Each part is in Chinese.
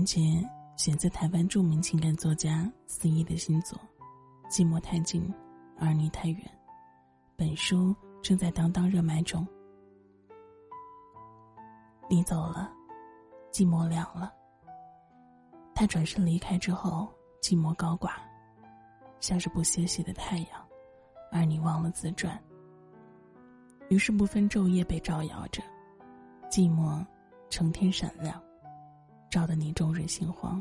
完结选自台湾著名情感作家肆一的新作《寂寞太近，而你太远》。本书正在当当热卖中。你走了，寂寞凉了。他转身离开之后，寂寞高挂，像是不歇息的太阳，而你忘了自转。于是不分昼夜被照耀着，寂寞成天闪亮。照得你终日心慌。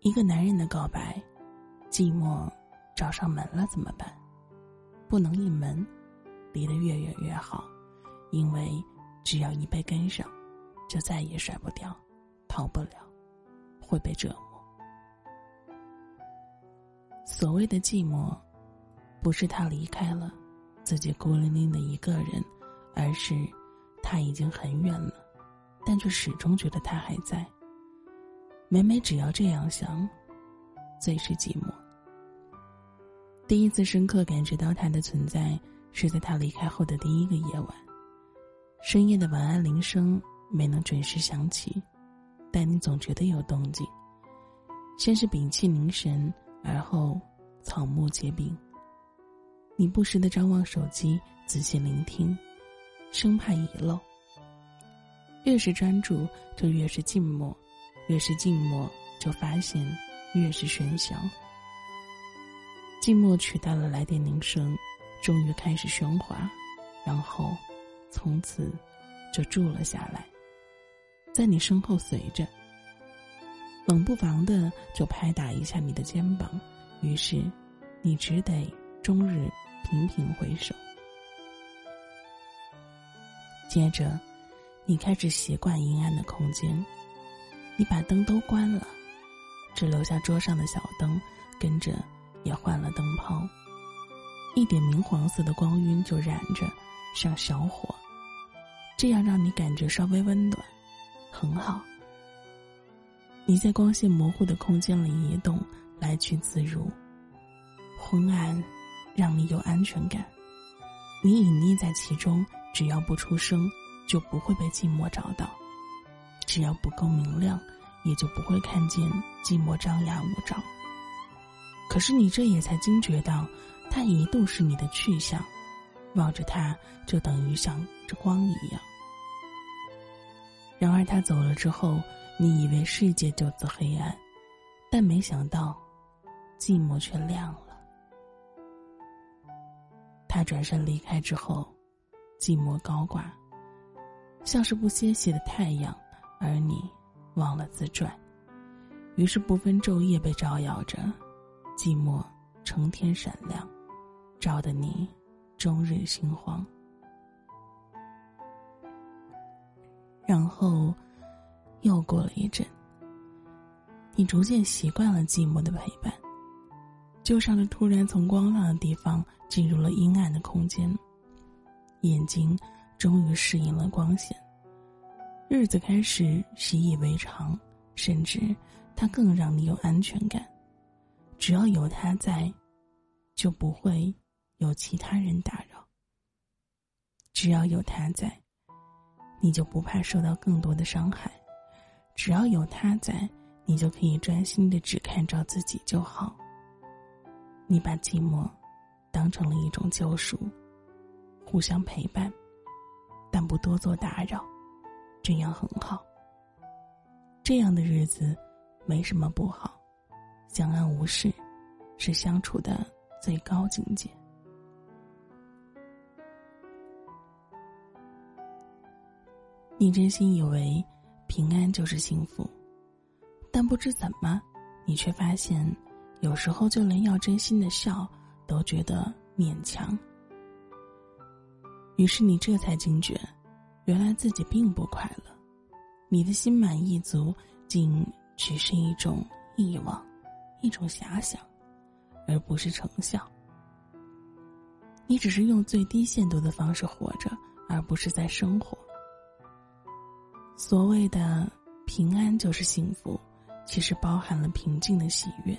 一个男人的告白，寂寞找上门了怎么办？不能一门，离得越远越好，因为只要一被跟上，就再也甩不掉，逃不了，会被折磨。所谓的寂寞，不是他离开了，自己孤零零的一个人，而是他已经很远了。但却始终觉得他还在。每每只要这样想，最是寂寞。第一次深刻感觉到他的存在，是在他离开后的第一个夜晚。深夜的晚安铃声没能准时响起，但你总觉得有动静。先是屏气凝神，而后草木皆兵。你不时的张望手机，仔细聆听，生怕遗漏。越是专注，就越是静默；越是静默，就发现越是喧嚣。静默取代了来电铃声，终于开始喧哗，然后从此就住了下来，在你身后随着。冷不防的就拍打一下你的肩膀，于是你只得终日频频回首。接着。你开始习惯阴暗的空间，你把灯都关了，只留下桌上的小灯，跟着也换了灯泡，一点明黄色的光晕就燃着，像小火，这样让你感觉稍微温暖，很好。你在光线模糊的空间里移动，来去自如，昏暗让你有安全感，你隐匿在其中，只要不出声。就不会被寂寞找到，只要不够明亮，也就不会看见寂寞张牙舞爪。可是你这也才惊觉到，它一度是你的去向，望着它就等于像着光一样。然而他走了之后，你以为世界就此黑暗，但没想到，寂寞却亮了。他转身离开之后，寂寞高挂。像是不歇息的太阳，而你忘了自转，于是不分昼夜被照耀着，寂寞成天闪亮，照得你终日心慌。然后又过了一阵，你逐渐习惯了寂寞的陪伴，就像是突然从光亮的地方进入了阴暗的空间，眼睛。终于适应了光线，日子开始习以为常，甚至它更让你有安全感。只要有他在，就不会有其他人打扰。只要有他在，你就不怕受到更多的伤害。只要有他在，你就可以专心的只看着自己就好。你把寂寞当成了一种救赎，互相陪伴。但不多做打扰，这样很好。这样的日子没什么不好，相安无事是相处的最高境界。你真心以为平安就是幸福，但不知怎么，你却发现有时候就连要真心的笑都觉得勉强。于是你这才惊觉，原来自己并不快乐，你的心满意足竟只是一种欲望，一种遐想，而不是成效。你只是用最低限度的方式活着，而不是在生活。所谓的平安就是幸福，其实包含了平静的喜悦，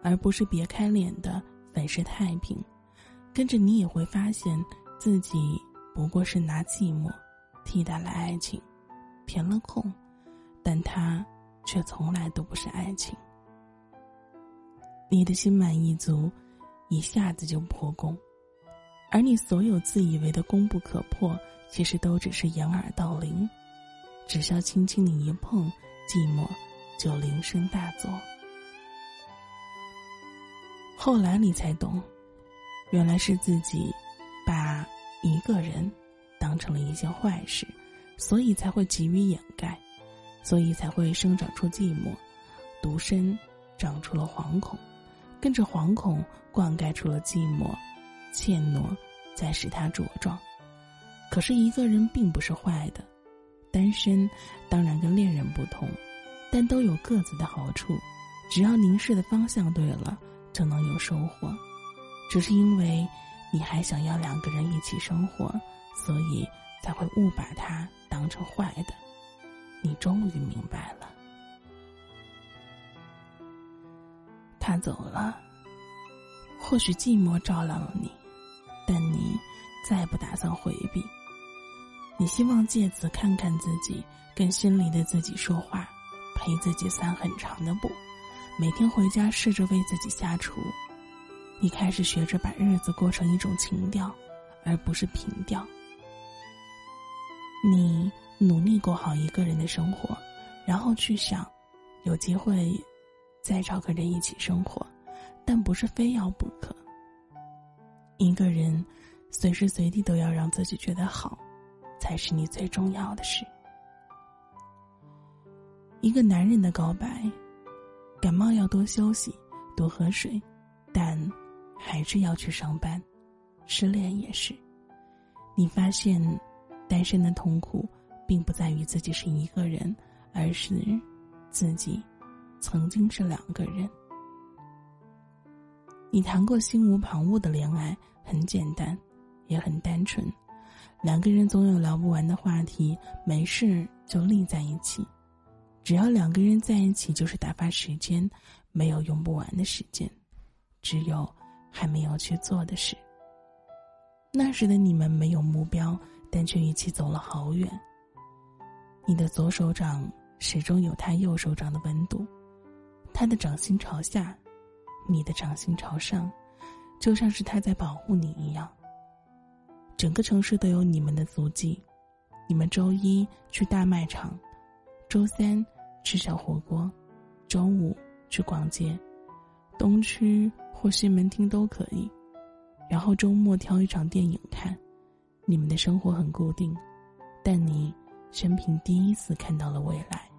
而不是别开脸的粉饰太平。跟着你也会发现自己。不过是拿寂寞替代了爱情，填了空，但它却从来都不是爱情。你的心满意足，一下子就破功，而你所有自以为的功不可破，其实都只是掩耳盗铃。只需要轻轻你一碰，寂寞就铃声大作。后来你才懂，原来是自己一个人当成了一件坏事，所以才会急于掩盖，所以才会生长出寂寞，独身长出了惶恐，跟着惶恐灌溉出了寂寞，怯懦再使他茁壮。可是一个人并不是坏的，单身当然跟恋人不同，但都有各自的好处，只要凝视的方向对了。就能有收获，只是因为你还想要两个人一起生活，所以才会误把他当成坏的。你终于明白了，他走了，或许寂寞照亮了你，但你再不打算回避。你希望借此看看自己，跟心里的自己说话，陪自己散很长的步。每天回家，试着为自己下厨。你开始学着把日子过成一种情调，而不是平调。你努力过好一个人的生活，然后去想，有机会再找个人一起生活，但不是非要不可。一个人随时随地都要让自己觉得好，才是你最重要的事。一个男人的告白。感冒要多休息，多喝水，但还是要去上班。失恋也是，你发现单身的痛苦，并不在于自己是一个人，而是自己曾经是两个人。你谈过心无旁骛的恋爱，很简单，也很单纯，两个人总有聊不完的话题，没事就腻在一起。只要两个人在一起，就是打发时间，没有用不完的时间，只有还没有去做的事。那时的你们没有目标，但却一起走了好远。你的左手掌始终有他右手掌的温度，他的掌心朝下，你的掌心朝上，就像是他在保护你一样。整个城市都有你们的足迹，你们周一去大卖场。周三吃小火锅，周五去逛街，东区或西门町都可以。然后周末挑一场电影看。你们的生活很固定，但你生平第一次看到了未来。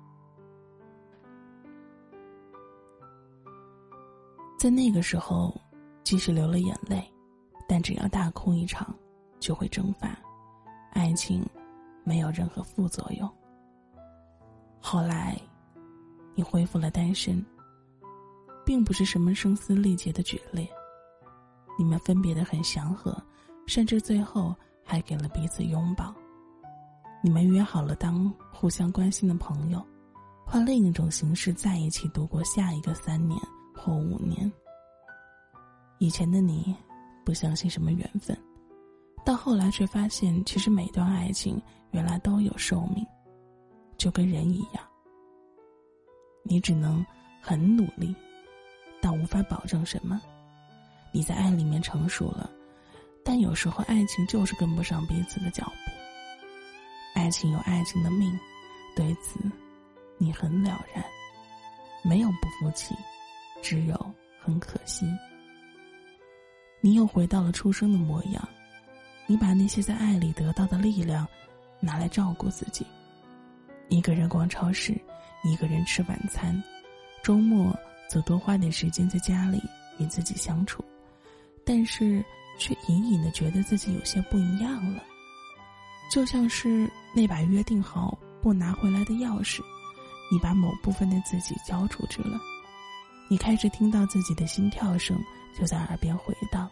在那个时候，即使流了眼泪，但只要大哭一场，就会蒸发。爱情没有任何副作用。后来，你恢复了单身，并不是什么声嘶力竭的决裂，你们分别的很祥和，甚至最后还给了彼此拥抱。你们约好了当互相关心的朋友，换另一种形式在一起度过下一个三年或五年。以前的你，不相信什么缘分，到后来却发现，其实每段爱情原来都有寿命。就跟人一样，你只能很努力，无法保证什么。你在爱里面成熟了，但有时候爱情就是跟不上彼此的脚步。爱情有爱情的命，对此你很了然，没有不服气，只有很可惜。你又回到了出生的模样，你把那些在爱里得到的力量，拿来照顾自己。一个人逛超市，一个人吃晚餐，周末则多花点时间在家里与自己相处，但是却隐隐的觉得自己有些不一样了，就像是那把约定好不拿回来的钥匙，你把某部分的自己交出去了，你开始听到自己的心跳声就在耳边回荡，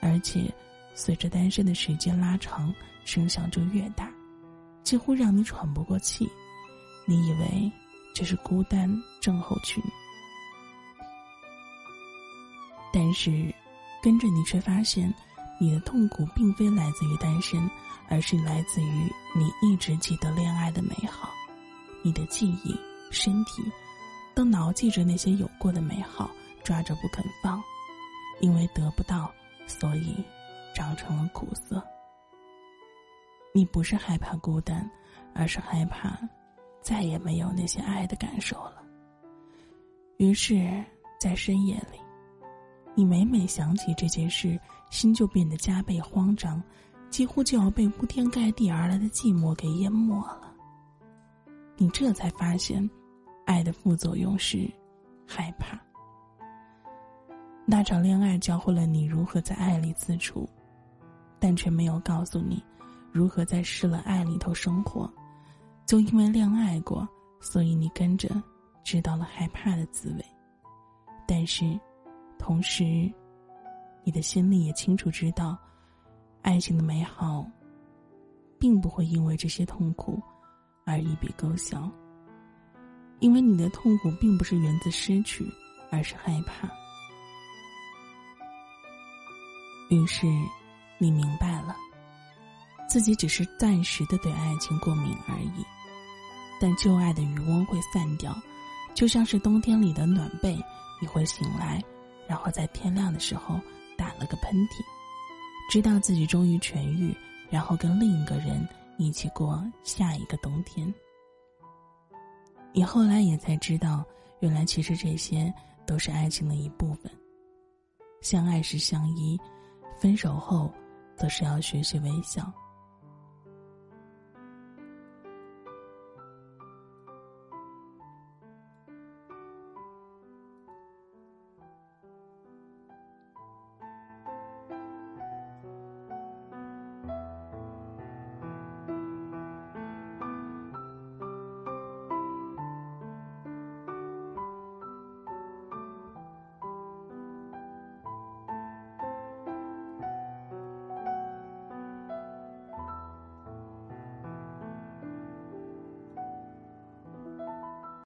而且随着单身的时间拉长，声响就越大。几乎让你喘不过气，你以为这是孤单症候群，但是跟着你却发现，你的痛苦并非来自于单身，而是来自于你一直记得恋爱的美好，你的记忆、身体都牢记着那些有过的美好，抓着不肯放，因为得不到，所以长成了苦涩。你不是害怕孤单，而是害怕再也没有那些爱的感受了。于是，在深夜里，你每每想起这件事，心就变得加倍慌张，几乎就要被铺天盖地而来的寂寞给淹没了。你这才发现，爱的副作用是害怕。那场恋爱教会了你如何在爱里自处，但却没有告诉你。如何在失了爱里头生活？就因为恋爱过，所以你跟着知道了害怕的滋味。但是，同时，你的心里也清楚知道，爱情的美好，并不会因为这些痛苦而一笔勾销。因为你的痛苦并不是源自失去，而是害怕。于是，你明白了。自己只是暂时的对爱情过敏而已，但旧爱的余温会散掉，就像是冬天里的暖被，你会醒来，然后在天亮的时候打了个喷嚏，知道自己终于痊愈，然后跟另一个人一起过下一个冬天。你后来也才知道，原来其实这些都是爱情的一部分。相爱时相依，分手后，则是要学习微笑。